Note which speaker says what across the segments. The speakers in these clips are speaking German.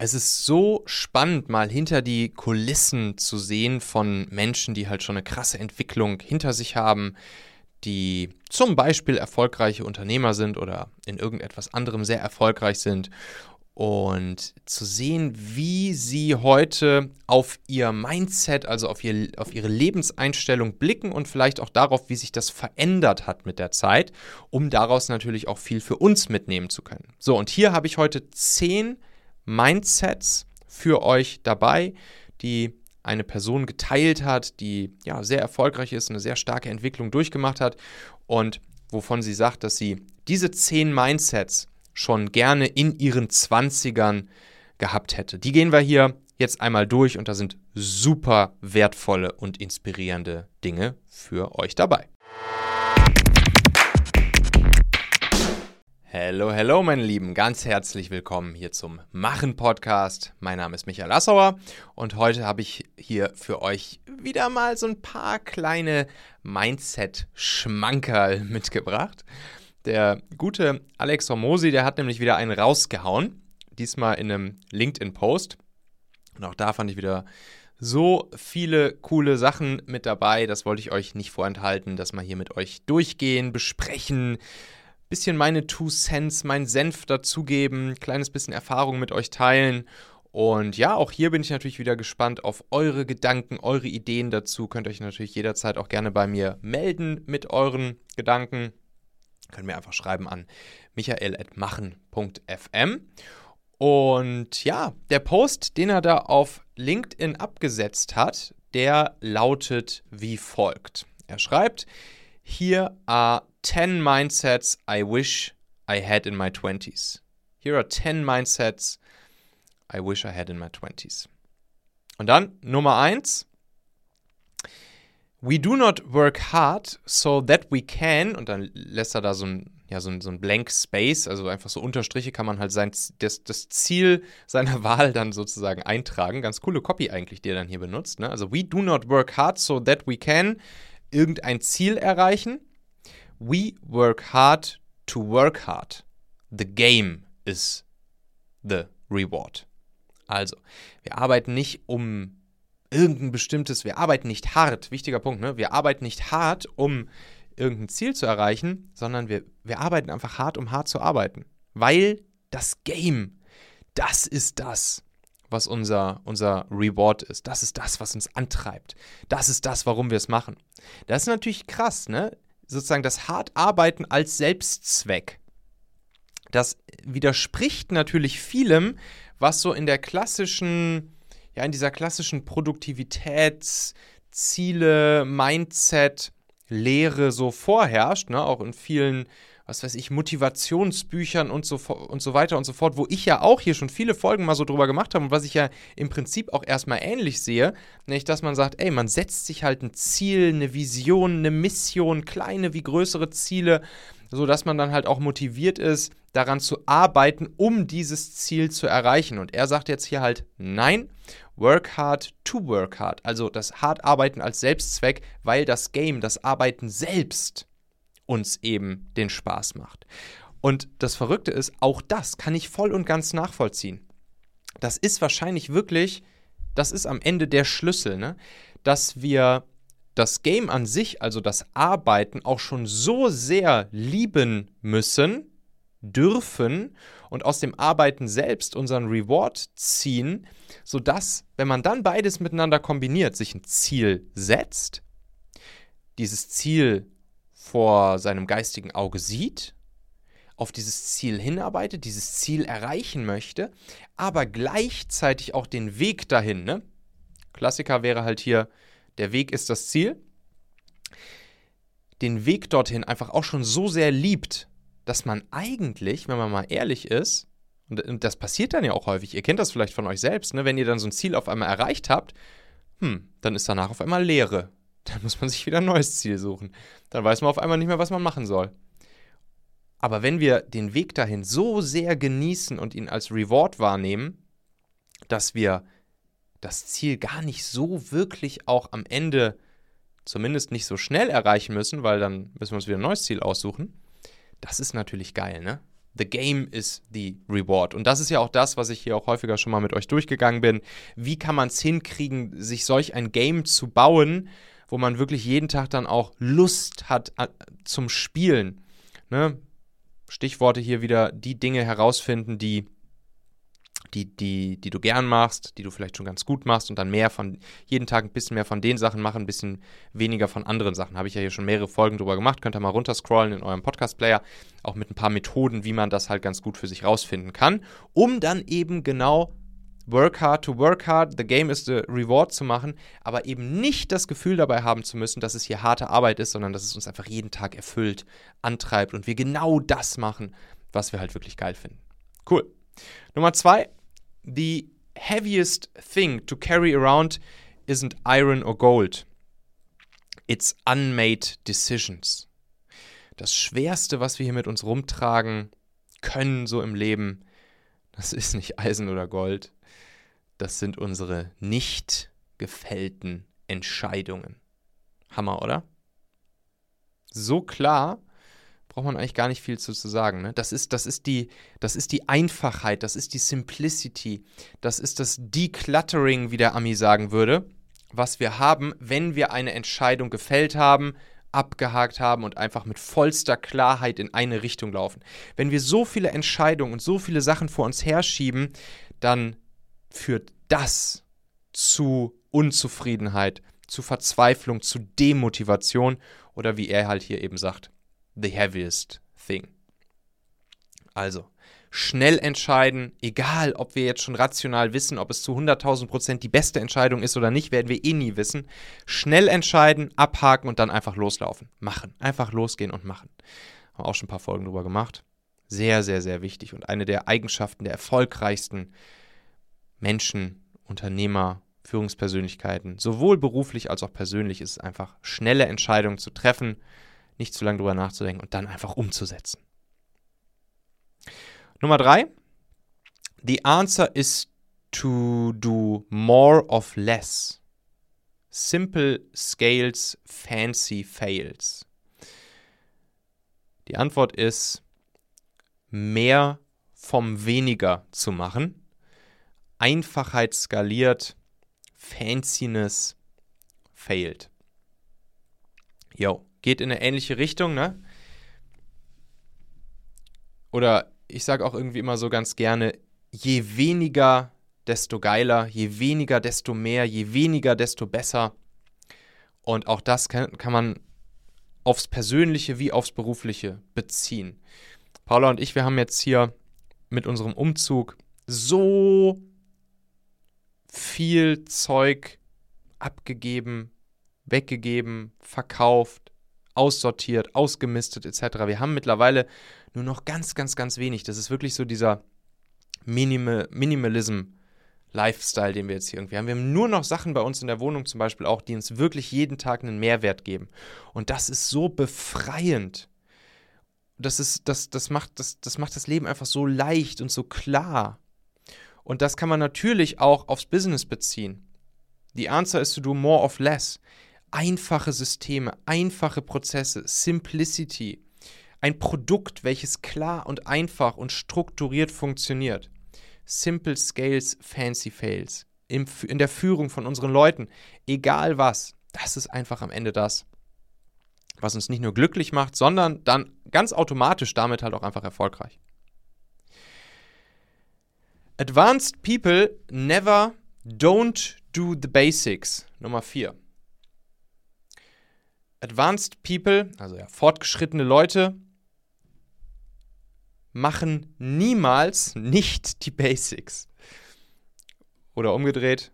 Speaker 1: Es ist so spannend, mal hinter die Kulissen zu sehen von Menschen, die halt schon eine krasse Entwicklung hinter sich haben, die zum Beispiel erfolgreiche Unternehmer sind oder in irgendetwas anderem sehr erfolgreich sind. Und zu sehen, wie sie heute auf ihr Mindset, also auf, ihr, auf ihre Lebenseinstellung blicken und vielleicht auch darauf, wie sich das verändert hat mit der Zeit, um daraus natürlich auch viel für uns mitnehmen zu können. So, und hier habe ich heute zehn Mindsets für euch dabei, die eine Person geteilt hat, die ja sehr erfolgreich ist, eine sehr starke Entwicklung durchgemacht hat und wovon sie sagt, dass sie diese zehn Mindsets schon gerne in ihren 20ern gehabt hätte. Die gehen wir hier jetzt einmal durch und da sind super wertvolle und inspirierende Dinge für euch dabei. Hallo, hallo, meine Lieben, ganz herzlich willkommen hier zum Machen-Podcast. Mein Name ist Michael Assauer und heute habe ich hier für euch wieder mal so ein paar kleine Mindset-Schmankerl mitgebracht. Der gute Alex Hormosi, der hat nämlich wieder einen rausgehauen, diesmal in einem LinkedIn-Post. Und auch da fand ich wieder so viele coole Sachen mit dabei. Das wollte ich euch nicht vorenthalten, dass wir hier mit euch durchgehen, besprechen, bisschen meine Two Cents, meinen Senf dazugeben, kleines bisschen Erfahrung mit euch teilen. Und ja, auch hier bin ich natürlich wieder gespannt auf eure Gedanken, eure Ideen dazu. Könnt euch natürlich jederzeit auch gerne bei mir melden mit euren Gedanken. Könnt mir einfach schreiben an michael.machen.fm. Und ja, der Post, den er da auf LinkedIn abgesetzt hat, der lautet wie folgt. Er schreibt, Here are 10 mindsets I wish I had in my 20s. Here are 10 mindsets I wish I had in my 20s. Und dann Nummer 1. We do not work hard so that we can, und dann lässt er da so ein, ja, so ein, so ein Blank Space, also einfach so Unterstriche kann man halt sein, das, das Ziel seiner Wahl dann sozusagen eintragen. Ganz coole Copy eigentlich, die er dann hier benutzt. Ne? Also we do not work hard so that we can irgendein Ziel erreichen. We work hard to work hard. The game is the reward. Also, wir arbeiten nicht um irgendein bestimmtes, wir arbeiten nicht hart, wichtiger Punkt, ne? Wir arbeiten nicht hart, um irgendein Ziel zu erreichen, sondern wir, wir arbeiten einfach hart, um hart zu arbeiten. Weil das Game, das ist das, was unser, unser Reward ist. Das ist das, was uns antreibt. Das ist das, warum wir es machen. Das ist natürlich krass, ne? Sozusagen das hart arbeiten als Selbstzweck. Das widerspricht natürlich vielem, was so in der klassischen, ja, in dieser klassischen Produktivitätsziele, Mindset, Lehre so vorherrscht, ne? Auch in vielen was weiß ich, Motivationsbüchern und so, und so weiter und so fort, wo ich ja auch hier schon viele Folgen mal so drüber gemacht habe und was ich ja im Prinzip auch erstmal ähnlich sehe, nämlich dass man sagt, ey, man setzt sich halt ein Ziel, eine Vision, eine Mission, kleine wie größere Ziele, sodass man dann halt auch motiviert ist, daran zu arbeiten, um dieses Ziel zu erreichen. Und er sagt jetzt hier halt, nein, work hard to work hard. Also das hart arbeiten als Selbstzweck, weil das Game, das Arbeiten selbst uns eben den Spaß macht. Und das Verrückte ist, auch das kann ich voll und ganz nachvollziehen. Das ist wahrscheinlich wirklich, das ist am Ende der Schlüssel, ne? dass wir das Game an sich, also das Arbeiten, auch schon so sehr lieben müssen, dürfen und aus dem Arbeiten selbst unseren Reward ziehen, sodass, wenn man dann beides miteinander kombiniert, sich ein Ziel setzt, dieses Ziel vor seinem geistigen Auge sieht, auf dieses Ziel hinarbeitet, dieses Ziel erreichen möchte, aber gleichzeitig auch den Weg dahin. Ne? Klassiker wäre halt hier, der Weg ist das Ziel. Den Weg dorthin einfach auch schon so sehr liebt, dass man eigentlich, wenn man mal ehrlich ist, und das passiert dann ja auch häufig, ihr kennt das vielleicht von euch selbst, ne? wenn ihr dann so ein Ziel auf einmal erreicht habt, hm, dann ist danach auf einmal Leere. Dann muss man sich wieder ein neues Ziel suchen. Dann weiß man auf einmal nicht mehr, was man machen soll. Aber wenn wir den Weg dahin so sehr genießen und ihn als Reward wahrnehmen, dass wir das Ziel gar nicht so wirklich auch am Ende zumindest nicht so schnell erreichen müssen, weil dann müssen wir uns wieder ein neues Ziel aussuchen. Das ist natürlich geil, ne? The game is the reward. Und das ist ja auch das, was ich hier auch häufiger schon mal mit euch durchgegangen bin. Wie kann man es hinkriegen, sich solch ein Game zu bauen, wo man wirklich jeden Tag dann auch Lust hat äh, zum Spielen? Ne? Stichworte hier wieder, die Dinge herausfinden, die die, die, die du gern machst, die du vielleicht schon ganz gut machst und dann mehr von, jeden Tag ein bisschen mehr von den Sachen machen, ein bisschen weniger von anderen Sachen. Habe ich ja hier schon mehrere Folgen drüber gemacht, könnt ihr mal runterscrollen in eurem Podcast-Player, auch mit ein paar Methoden, wie man das halt ganz gut für sich rausfinden kann, um dann eben genau work hard to work hard, the game is the reward zu machen, aber eben nicht das Gefühl dabei haben zu müssen, dass es hier harte Arbeit ist, sondern dass es uns einfach jeden Tag erfüllt, antreibt und wir genau das machen, was wir halt wirklich geil finden. Cool. Nummer zwei, the heaviest thing to carry around isn't iron or gold. It's unmade decisions. Das Schwerste, was wir hier mit uns rumtragen können, so im Leben, das ist nicht Eisen oder Gold. Das sind unsere nicht gefällten Entscheidungen. Hammer, oder? So klar, braucht man eigentlich gar nicht viel zu, zu sagen. Ne? Das, ist, das, ist die, das ist die Einfachheit, das ist die Simplicity, das ist das Decluttering, wie der Ami sagen würde, was wir haben, wenn wir eine Entscheidung gefällt haben, abgehakt haben und einfach mit vollster Klarheit in eine Richtung laufen. Wenn wir so viele Entscheidungen und so viele Sachen vor uns herschieben, dann führt das zu Unzufriedenheit, zu Verzweiflung, zu Demotivation oder wie er halt hier eben sagt, the heaviest thing. Also, schnell entscheiden, egal ob wir jetzt schon rational wissen, ob es zu 100.000 Prozent die beste Entscheidung ist oder nicht, werden wir eh nie wissen. Schnell entscheiden, abhaken und dann einfach loslaufen. Machen. Einfach losgehen und machen. Haben auch schon ein paar Folgen drüber gemacht. Sehr, sehr, sehr wichtig und eine der Eigenschaften der erfolgreichsten Menschen, Unternehmer, Führungspersönlichkeiten, sowohl beruflich als auch persönlich, ist es einfach schnelle Entscheidungen zu treffen nicht zu lange drüber nachzudenken und dann einfach umzusetzen. Nummer drei. The answer is to do more of less. Simple scales, fancy fails. Die Antwort ist, mehr vom weniger zu machen. Einfachheit skaliert, Fanciness failed. Yo geht in eine ähnliche Richtung, ne? Oder ich sage auch irgendwie immer so ganz gerne, je weniger, desto geiler, je weniger, desto mehr, je weniger, desto besser. Und auch das kann, kann man aufs Persönliche wie aufs Berufliche beziehen. Paula und ich, wir haben jetzt hier mit unserem Umzug so viel Zeug abgegeben, weggegeben, verkauft, aussortiert, ausgemistet etc. Wir haben mittlerweile nur noch ganz, ganz, ganz wenig. Das ist wirklich so dieser Minimal Minimalism. Lifestyle, den wir jetzt hier irgendwie haben. Wir haben nur noch Sachen bei uns in der Wohnung zum Beispiel auch, die uns wirklich jeden Tag einen Mehrwert geben. Und das ist so befreiend. Das, ist, das, das, macht, das, das macht das Leben einfach so leicht und so klar. Und das kann man natürlich auch aufs Business beziehen. The answer is to do more of less einfache Systeme, einfache Prozesse, Simplicity. Ein Produkt, welches klar und einfach und strukturiert funktioniert. Simple Scales, Fancy Fails. In der Führung von unseren Leuten. Egal was. Das ist einfach am Ende das, was uns nicht nur glücklich macht, sondern dann ganz automatisch damit halt auch einfach erfolgreich. Advanced people never don't do the basics. Nummer 4. Advanced People, also ja, fortgeschrittene Leute, machen niemals nicht die Basics. Oder umgedreht,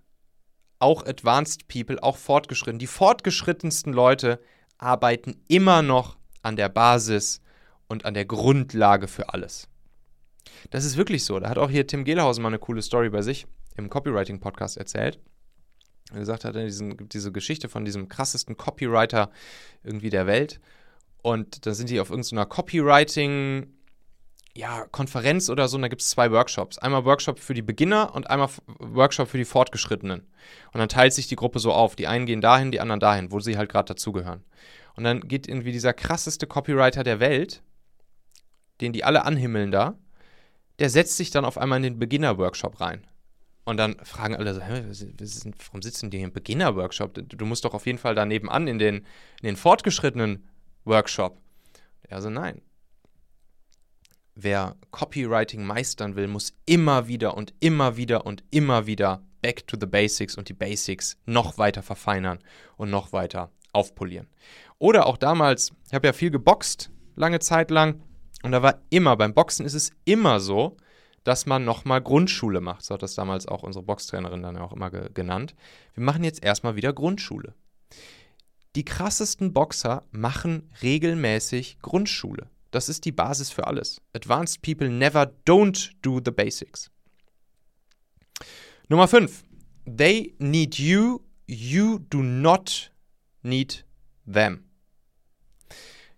Speaker 1: auch Advanced People, auch fortgeschritten. Die fortgeschrittensten Leute arbeiten immer noch an der Basis und an der Grundlage für alles. Das ist wirklich so. Da hat auch hier Tim Gehlhausen mal eine coole Story bei sich im Copywriting-Podcast erzählt er gesagt hat, diesen, diese Geschichte von diesem krassesten Copywriter irgendwie der Welt. Und da sind die auf irgendeiner Copywriting, ja, Konferenz oder so, und da gibt es zwei Workshops. Einmal Workshop für die Beginner und einmal Workshop für die Fortgeschrittenen. Und dann teilt sich die Gruppe so auf. Die einen gehen dahin, die anderen dahin, wo sie halt gerade dazugehören. Und dann geht irgendwie dieser krasseste Copywriter der Welt, den die alle anhimmeln da, der setzt sich dann auf einmal in den Beginner-Workshop rein. Und dann fragen alle so, Hä, warum sitzen die hier im Beginner-Workshop? Du musst doch auf jeden Fall da nebenan in den, in den fortgeschrittenen Workshop. Er so, nein. Wer Copywriting meistern will, muss immer wieder und immer wieder und immer wieder back to the basics und die Basics noch weiter verfeinern und noch weiter aufpolieren. Oder auch damals, ich habe ja viel geboxt, lange Zeit lang. Und da war immer, beim Boxen ist es immer so, dass man nochmal Grundschule macht. So hat das damals auch unsere Boxtrainerin dann auch immer ge genannt. Wir machen jetzt erstmal wieder Grundschule. Die krassesten Boxer machen regelmäßig Grundschule. Das ist die Basis für alles. Advanced people never don't do the basics. Nummer 5. They need you, you do not need them.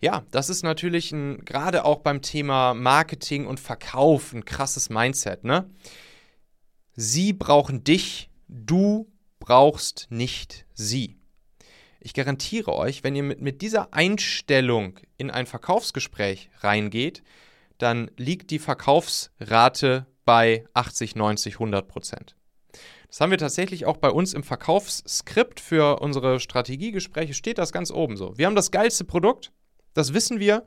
Speaker 1: Ja, das ist natürlich gerade auch beim Thema Marketing und Verkauf ein krasses Mindset, ne? Sie brauchen dich, du brauchst nicht sie. Ich garantiere euch, wenn ihr mit, mit dieser Einstellung in ein Verkaufsgespräch reingeht, dann liegt die Verkaufsrate bei 80, 90, 100 Prozent. Das haben wir tatsächlich auch bei uns im Verkaufsskript für unsere Strategiegespräche, steht das ganz oben so. Wir haben das geilste Produkt, das wissen wir.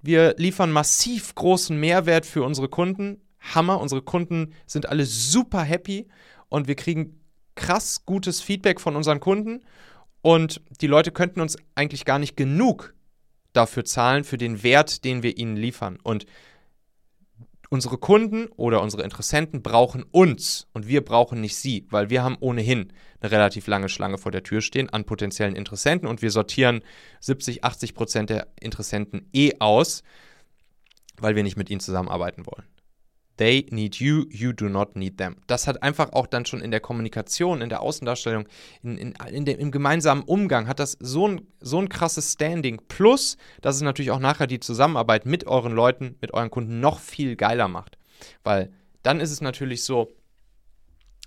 Speaker 1: Wir liefern massiv großen Mehrwert für unsere Kunden. Hammer, unsere Kunden sind alle super happy und wir kriegen krass gutes Feedback von unseren Kunden. Und die Leute könnten uns eigentlich gar nicht genug dafür zahlen, für den Wert, den wir ihnen liefern. Und unsere Kunden oder unsere Interessenten brauchen uns und wir brauchen nicht sie, weil wir haben ohnehin eine relativ lange Schlange vor der Tür stehen an potenziellen Interessenten und wir sortieren 70, 80 Prozent der Interessenten eh aus, weil wir nicht mit ihnen zusammenarbeiten wollen. They need you, you do not need them. Das hat einfach auch dann schon in der Kommunikation, in der Außendarstellung, in, in, in dem, im gemeinsamen Umgang, hat das so ein, so ein krasses Standing. Plus, dass es natürlich auch nachher die Zusammenarbeit mit euren Leuten, mit euren Kunden noch viel geiler macht. Weil dann ist es natürlich so,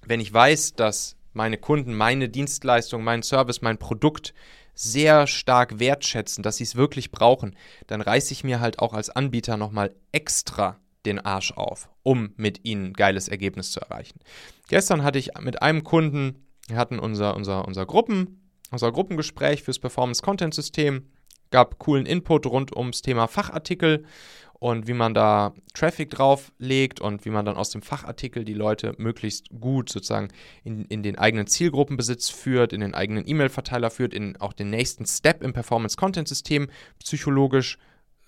Speaker 1: wenn ich weiß, dass meine Kunden meine Dienstleistung, meinen Service, mein Produkt sehr stark wertschätzen, dass sie es wirklich brauchen, dann reiße ich mir halt auch als Anbieter nochmal extra den Arsch auf, um mit ihnen ein geiles Ergebnis zu erreichen. Gestern hatte ich mit einem Kunden, wir hatten unser, unser, unser, Gruppen, unser Gruppengespräch fürs Performance-Content-System, gab coolen Input rund ums Thema Fachartikel und wie man da Traffic drauflegt und wie man dann aus dem Fachartikel die Leute möglichst gut sozusagen in, in den eigenen Zielgruppenbesitz führt, in den eigenen E-Mail-Verteiler führt, in auch den nächsten Step im Performance-Content-System psychologisch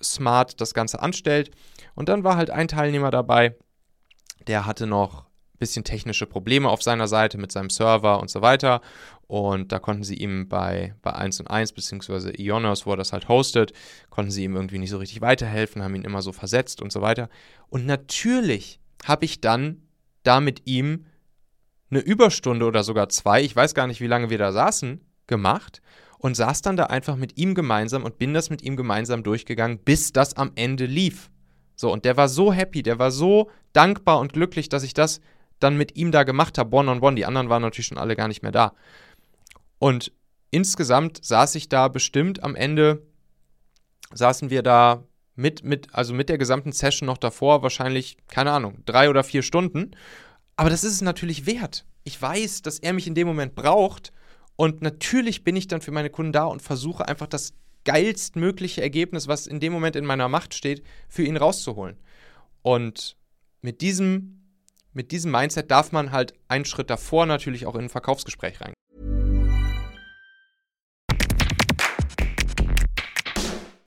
Speaker 1: smart das Ganze anstellt. Und dann war halt ein Teilnehmer dabei, der hatte noch ein bisschen technische Probleme auf seiner Seite mit seinem Server und so weiter. Und da konnten sie ihm bei, bei 1 und 1 beziehungsweise Ionos, wo er das halt hostet, konnten sie ihm irgendwie nicht so richtig weiterhelfen, haben ihn immer so versetzt und so weiter. Und natürlich habe ich dann da mit ihm eine Überstunde oder sogar zwei, ich weiß gar nicht, wie lange wir da saßen, gemacht und saß dann da einfach mit ihm gemeinsam und bin das mit ihm gemeinsam durchgegangen, bis das am Ende lief. So, und der war so happy, der war so dankbar und glücklich, dass ich das dann mit ihm da gemacht habe, one on one. Die anderen waren natürlich schon alle gar nicht mehr da. Und insgesamt saß ich da bestimmt am Ende, saßen wir da mit, mit, also mit der gesamten Session noch davor, wahrscheinlich, keine Ahnung, drei oder vier Stunden. Aber das ist es natürlich wert. Ich weiß, dass er mich in dem Moment braucht und natürlich bin ich dann für meine Kunden da und versuche einfach das geilstmögliche Ergebnis, was in dem Moment in meiner Macht steht, für ihn rauszuholen. Und mit diesem, mit diesem Mindset darf man halt einen Schritt davor natürlich auch in ein Verkaufsgespräch rein.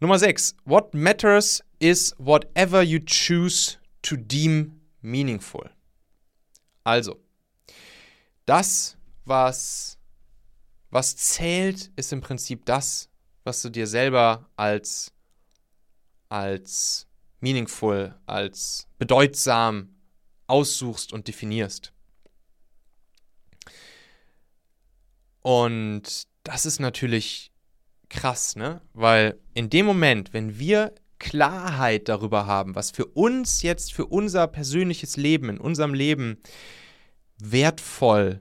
Speaker 1: Nummer 6. What matters is whatever you choose to deem meaningful. Also, das, was, was zählt, ist im Prinzip das, was du dir selber als, als meaningful, als bedeutsam aussuchst und definierst. Und das ist natürlich krass, ne? Weil in dem Moment, wenn wir Klarheit darüber haben, was für uns jetzt, für unser persönliches Leben, in unserem Leben wertvoll,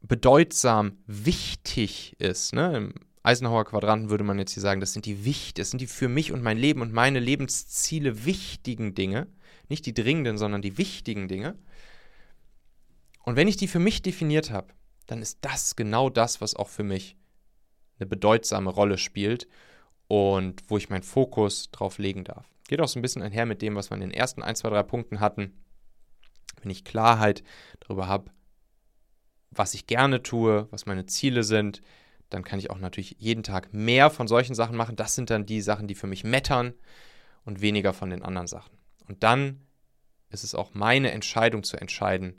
Speaker 1: bedeutsam, wichtig ist, ne? Im Eisenhower Quadranten würde man jetzt hier sagen, das sind die wichtig, das sind die für mich und mein Leben und meine Lebensziele wichtigen Dinge, nicht die dringenden, sondern die wichtigen Dinge. Und wenn ich die für mich definiert habe, dann ist das genau das, was auch für mich eine bedeutsame Rolle spielt und wo ich meinen Fokus drauf legen darf. Geht auch so ein bisschen einher mit dem, was wir in den ersten 1, 2, 3 Punkten hatten. Wenn ich Klarheit darüber habe, was ich gerne tue, was meine Ziele sind, dann kann ich auch natürlich jeden Tag mehr von solchen Sachen machen. Das sind dann die Sachen, die für mich mattern und weniger von den anderen Sachen. Und dann ist es auch meine Entscheidung zu entscheiden,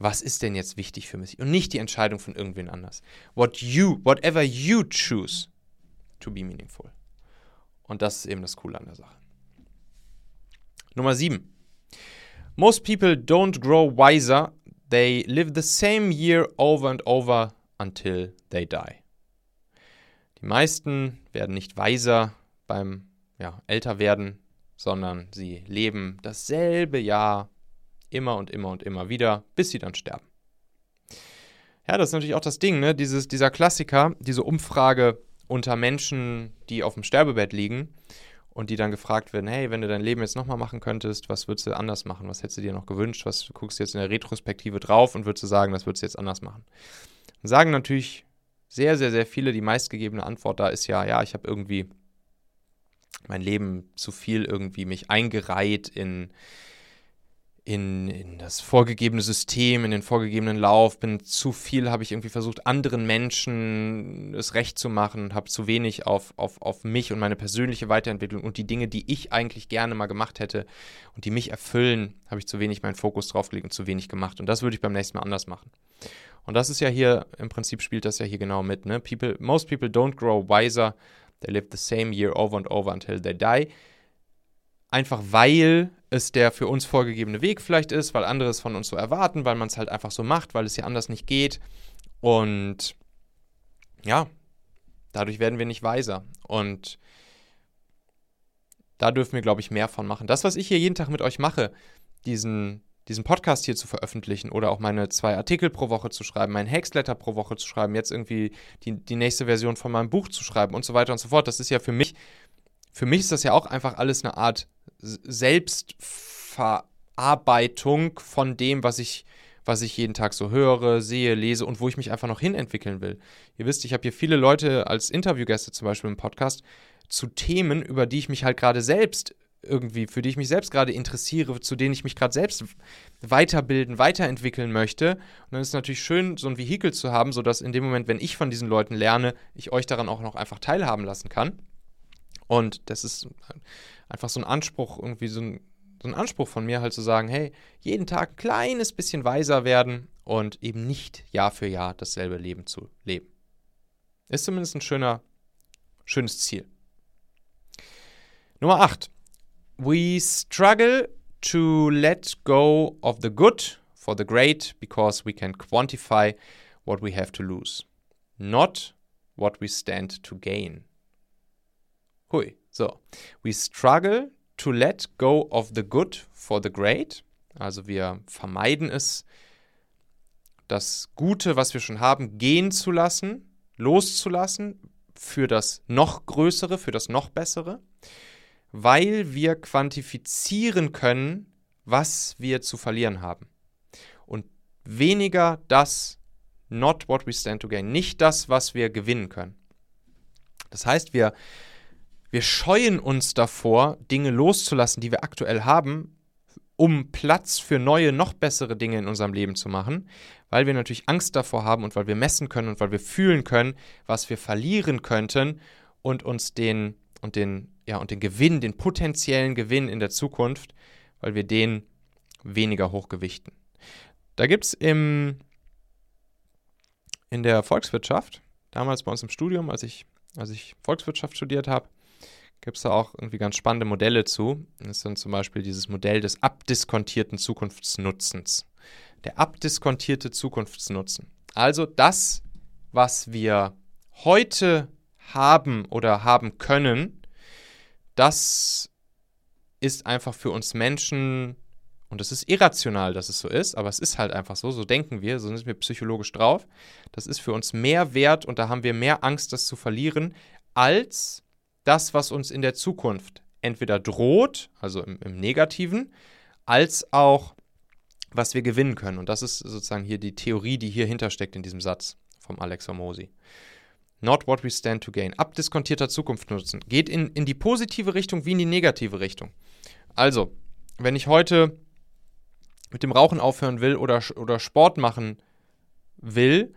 Speaker 1: was ist denn jetzt wichtig für mich und nicht die Entscheidung von irgendwen anders. What you, whatever you choose to be meaningful. Und das ist eben das Coole an der Sache. Nummer 7. Most people don't grow wiser, they live the same year over and over until they die. Die meisten werden nicht weiser beim ja, Älterwerden, sondern sie leben dasselbe Jahr Immer und immer und immer wieder, bis sie dann sterben. Ja, das ist natürlich auch das Ding, ne? Dieses, dieser Klassiker, diese Umfrage unter Menschen, die auf dem Sterbebett liegen und die dann gefragt werden, hey, wenn du dein Leben jetzt nochmal machen könntest, was würdest du anders machen? Was hättest du dir noch gewünscht? Was du guckst jetzt in der Retrospektive drauf und würdest du sagen, das würdest du jetzt anders machen? Und sagen natürlich sehr, sehr, sehr viele, die meistgegebene Antwort da ist ja, ja, ich habe irgendwie mein Leben zu viel irgendwie mich eingereiht in in, in das vorgegebene System, in den vorgegebenen Lauf, bin zu viel, habe ich irgendwie versucht, anderen Menschen es recht zu machen habe zu wenig auf, auf, auf mich und meine persönliche Weiterentwicklung und die Dinge, die ich eigentlich gerne mal gemacht hätte und die mich erfüllen, habe ich zu wenig meinen Fokus draufgelegt und zu wenig gemacht. Und das würde ich beim nächsten Mal anders machen. Und das ist ja hier, im Prinzip spielt das ja hier genau mit. Ne? People, most people don't grow wiser, they live the same year over and over until they die. Einfach weil es der für uns vorgegebene Weg vielleicht ist, weil andere es von uns so erwarten, weil man es halt einfach so macht, weil es ja anders nicht geht. Und ja, dadurch werden wir nicht weiser. Und da dürfen wir, glaube ich, mehr von machen. Das, was ich hier jeden Tag mit euch mache, diesen, diesen Podcast hier zu veröffentlichen oder auch meine zwei Artikel pro Woche zu schreiben, mein Hexletter pro Woche zu schreiben, jetzt irgendwie die, die nächste Version von meinem Buch zu schreiben und so weiter und so fort, das ist ja für mich, für mich ist das ja auch einfach alles eine Art Selbstverarbeitung von dem, was ich, was ich jeden Tag so höre, sehe, lese und wo ich mich einfach noch hin entwickeln will. Ihr wisst, ich habe hier viele Leute als Interviewgäste zum Beispiel im Podcast zu Themen, über die ich mich halt gerade selbst irgendwie, für die ich mich selbst gerade interessiere, zu denen ich mich gerade selbst weiterbilden, weiterentwickeln möchte. Und dann ist es natürlich schön, so ein Vehikel zu haben, sodass in dem Moment, wenn ich von diesen Leuten lerne, ich euch daran auch noch einfach teilhaben lassen kann. Und das ist einfach so ein Anspruch, irgendwie so ein, so ein Anspruch von mir, halt zu sagen, hey, jeden Tag ein kleines bisschen weiser werden und eben nicht Jahr für Jahr dasselbe Leben zu leben. Ist zumindest ein schöner, schönes Ziel. Nummer 8. We struggle to let go of the good for the great because we can quantify what we have to lose, not what we stand to gain. So, we struggle to let go of the good for the great. Also wir vermeiden es, das Gute, was wir schon haben, gehen zu lassen, loszulassen für das noch Größere, für das noch Bessere, weil wir quantifizieren können, was wir zu verlieren haben. Und weniger das, not what we stand to gain, nicht das, was wir gewinnen können. Das heißt, wir, wir scheuen uns davor, Dinge loszulassen, die wir aktuell haben, um Platz für neue, noch bessere Dinge in unserem Leben zu machen, weil wir natürlich Angst davor haben und weil wir messen können und weil wir fühlen können, was wir verlieren könnten und uns den und den ja und den Gewinn, den potenziellen Gewinn in der Zukunft, weil wir den weniger hochgewichten. Da gibt es in der Volkswirtschaft, damals bei uns im Studium, als ich, als ich Volkswirtschaft studiert habe, gibt es da auch irgendwie ganz spannende Modelle zu. Das dann zum Beispiel dieses Modell des abdiskontierten Zukunftsnutzens. Der abdiskontierte Zukunftsnutzen. Also das, was wir heute haben oder haben können, das ist einfach für uns Menschen, und es ist irrational, dass es so ist, aber es ist halt einfach so, so denken wir, so sind wir psychologisch drauf. Das ist für uns mehr wert und da haben wir mehr Angst, das zu verlieren, als das, was uns in der Zukunft entweder droht, also im, im Negativen, als auch was wir gewinnen können. Und das ist sozusagen hier die Theorie, die hier hintersteckt in diesem Satz vom Alex Hormozy. Not what we stand to gain. Abdiskontierter Zukunft nutzen. Geht in, in die positive Richtung wie in die negative Richtung. Also, wenn ich heute mit dem Rauchen aufhören will oder, oder Sport machen will,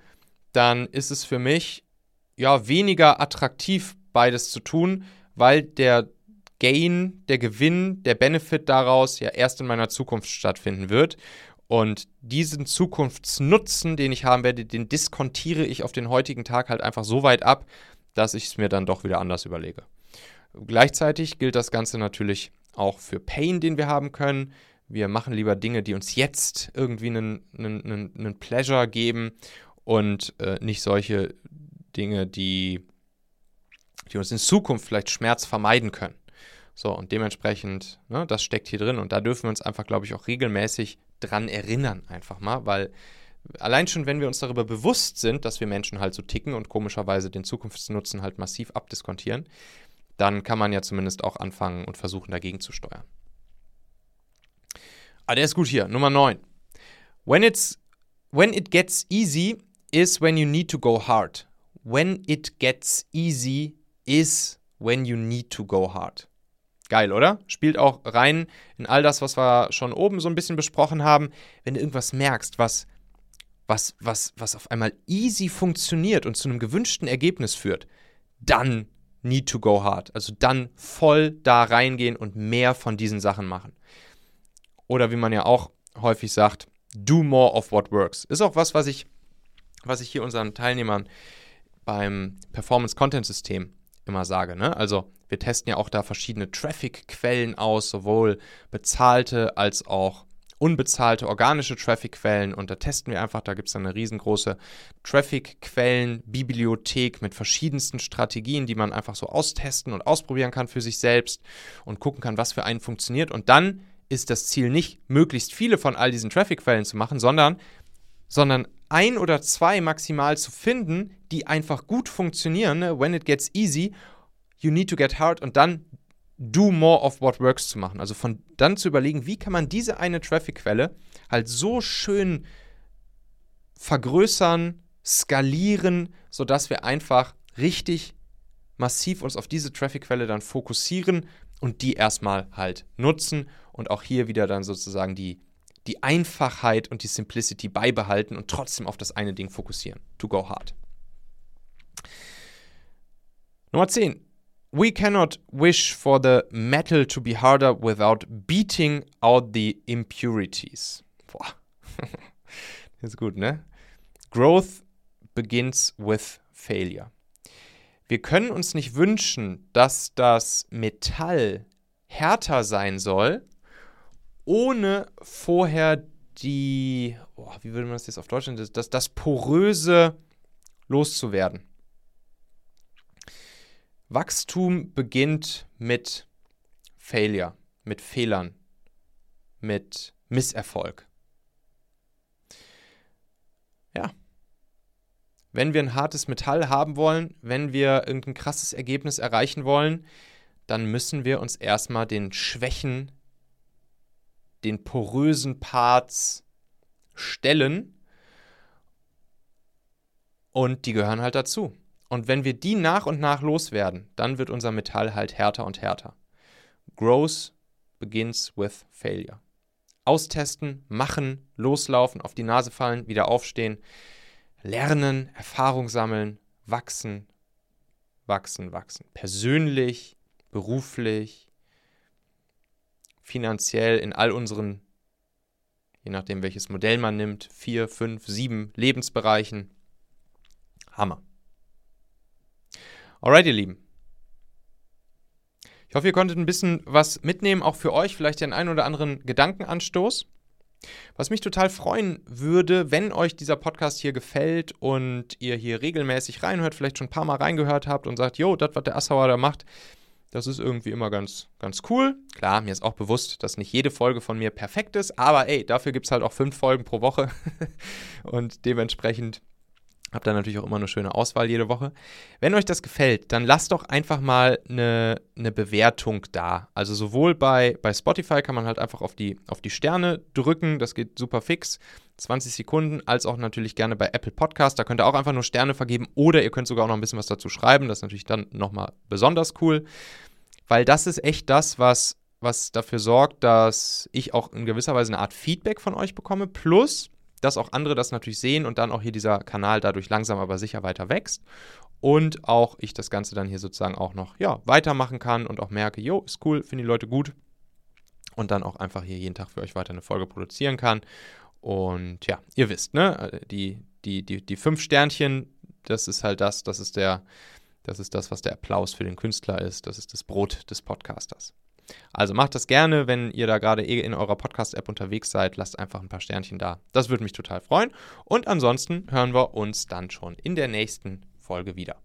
Speaker 1: dann ist es für mich ja weniger attraktiv beides zu tun, weil der Gain, der Gewinn, der Benefit daraus ja erst in meiner Zukunft stattfinden wird. Und diesen Zukunftsnutzen, den ich haben werde, den diskontiere ich auf den heutigen Tag halt einfach so weit ab, dass ich es mir dann doch wieder anders überlege. Gleichzeitig gilt das Ganze natürlich auch für Pain, den wir haben können. Wir machen lieber Dinge, die uns jetzt irgendwie einen, einen, einen Pleasure geben und äh, nicht solche Dinge, die die uns in Zukunft vielleicht Schmerz vermeiden können. So, und dementsprechend, ne, das steckt hier drin. Und da dürfen wir uns einfach, glaube ich, auch regelmäßig dran erinnern, einfach mal, weil allein schon, wenn wir uns darüber bewusst sind, dass wir Menschen halt so ticken und komischerweise den Zukunftsnutzen halt massiv abdiskontieren, dann kann man ja zumindest auch anfangen und versuchen, dagegen zu steuern. Ah, der ist gut hier. Nummer 9. When it's when it gets easy is when you need to go hard. When it gets easy is when you need to go hard. Geil, oder? Spielt auch rein in all das, was wir schon oben so ein bisschen besprochen haben. Wenn du irgendwas merkst, was, was, was, was auf einmal easy funktioniert und zu einem gewünschten Ergebnis führt, dann need to go hard. Also dann voll da reingehen und mehr von diesen Sachen machen. Oder wie man ja auch häufig sagt, do more of what works. Ist auch was, was ich, was ich hier unseren Teilnehmern beim Performance Content System immer sage. Ne? Also wir testen ja auch da verschiedene Traffic-Quellen aus, sowohl bezahlte als auch unbezahlte organische Traffic-Quellen und da testen wir einfach, da gibt es eine riesengroße Traffic-Quellen-Bibliothek mit verschiedensten Strategien, die man einfach so austesten und ausprobieren kann für sich selbst und gucken kann, was für einen funktioniert und dann ist das Ziel nicht, möglichst viele von all diesen Traffic-Quellen zu machen, sondern, sondern ein oder zwei maximal zu finden, die einfach gut funktionieren. Ne? When it gets easy, you need to get hard und dann do more of what works zu machen. Also von dann zu überlegen, wie kann man diese eine Traffic-Quelle halt so schön vergrößern, skalieren, sodass wir einfach richtig massiv uns auf diese Traffic-Quelle dann fokussieren und die erstmal halt nutzen und auch hier wieder dann sozusagen die die Einfachheit und die Simplicity beibehalten und trotzdem auf das eine Ding fokussieren. To go hard. Nummer 10. We cannot wish for the metal to be harder without beating out the impurities. Boah. Ist gut, ne? Growth begins with failure. Wir können uns nicht wünschen, dass das Metall härter sein soll, ohne vorher die, oh, wie würde man das jetzt auf Deutsch nennen, das, das Poröse loszuwerden. Wachstum beginnt mit Failure, mit Fehlern, mit Misserfolg. Ja. wenn wir ein hartes Metall haben wollen, wenn wir irgendein krasses Ergebnis erreichen wollen, dann müssen wir uns erstmal den Schwächen, den porösen Parts stellen. Und die gehören halt dazu. Und wenn wir die nach und nach loswerden, dann wird unser Metall halt härter und härter. Growth begins with failure. Austesten, machen, loslaufen, auf die Nase fallen, wieder aufstehen, lernen, Erfahrung sammeln, wachsen, wachsen, wachsen. Persönlich, beruflich, finanziell in all unseren, je nachdem welches Modell man nimmt, vier, fünf, sieben Lebensbereichen. Hammer. Alright, ihr Lieben. Ich hoffe, ihr konntet ein bisschen was mitnehmen, auch für euch, vielleicht den einen oder anderen Gedankenanstoß. Was mich total freuen würde, wenn euch dieser Podcast hier gefällt und ihr hier regelmäßig reinhört, vielleicht schon ein paar Mal reingehört habt und sagt, jo, das, was der Assauer da macht, das ist irgendwie immer ganz, ganz cool. Klar, mir ist auch bewusst, dass nicht jede Folge von mir perfekt ist, aber ey, dafür gibt es halt auch fünf Folgen pro Woche. und dementsprechend Habt da natürlich auch immer eine schöne Auswahl jede Woche. Wenn euch das gefällt, dann lasst doch einfach mal eine, eine Bewertung da. Also sowohl bei, bei Spotify kann man halt einfach auf die, auf die Sterne drücken, das geht super fix, 20 Sekunden, als auch natürlich gerne bei Apple Podcast. Da könnt ihr auch einfach nur Sterne vergeben oder ihr könnt sogar auch noch ein bisschen was dazu schreiben. Das ist natürlich dann nochmal besonders cool, weil das ist echt das, was, was dafür sorgt, dass ich auch in gewisser Weise eine Art Feedback von euch bekomme. Plus, dass auch andere das natürlich sehen und dann auch hier dieser Kanal dadurch langsam aber sicher weiter wächst und auch ich das Ganze dann hier sozusagen auch noch ja, weitermachen kann und auch merke, jo, ist cool, finden die Leute gut und dann auch einfach hier jeden Tag für euch weiter eine Folge produzieren kann. Und ja, ihr wisst, ne, die, die, die, die fünf Sternchen, das ist halt das, das ist der, das ist das, was der Applaus für den Künstler ist, das ist das Brot des Podcasters. Also macht das gerne, wenn ihr da gerade eh in eurer Podcast-App unterwegs seid. Lasst einfach ein paar Sternchen da. Das würde mich total freuen. Und ansonsten hören wir uns dann schon in der nächsten Folge wieder.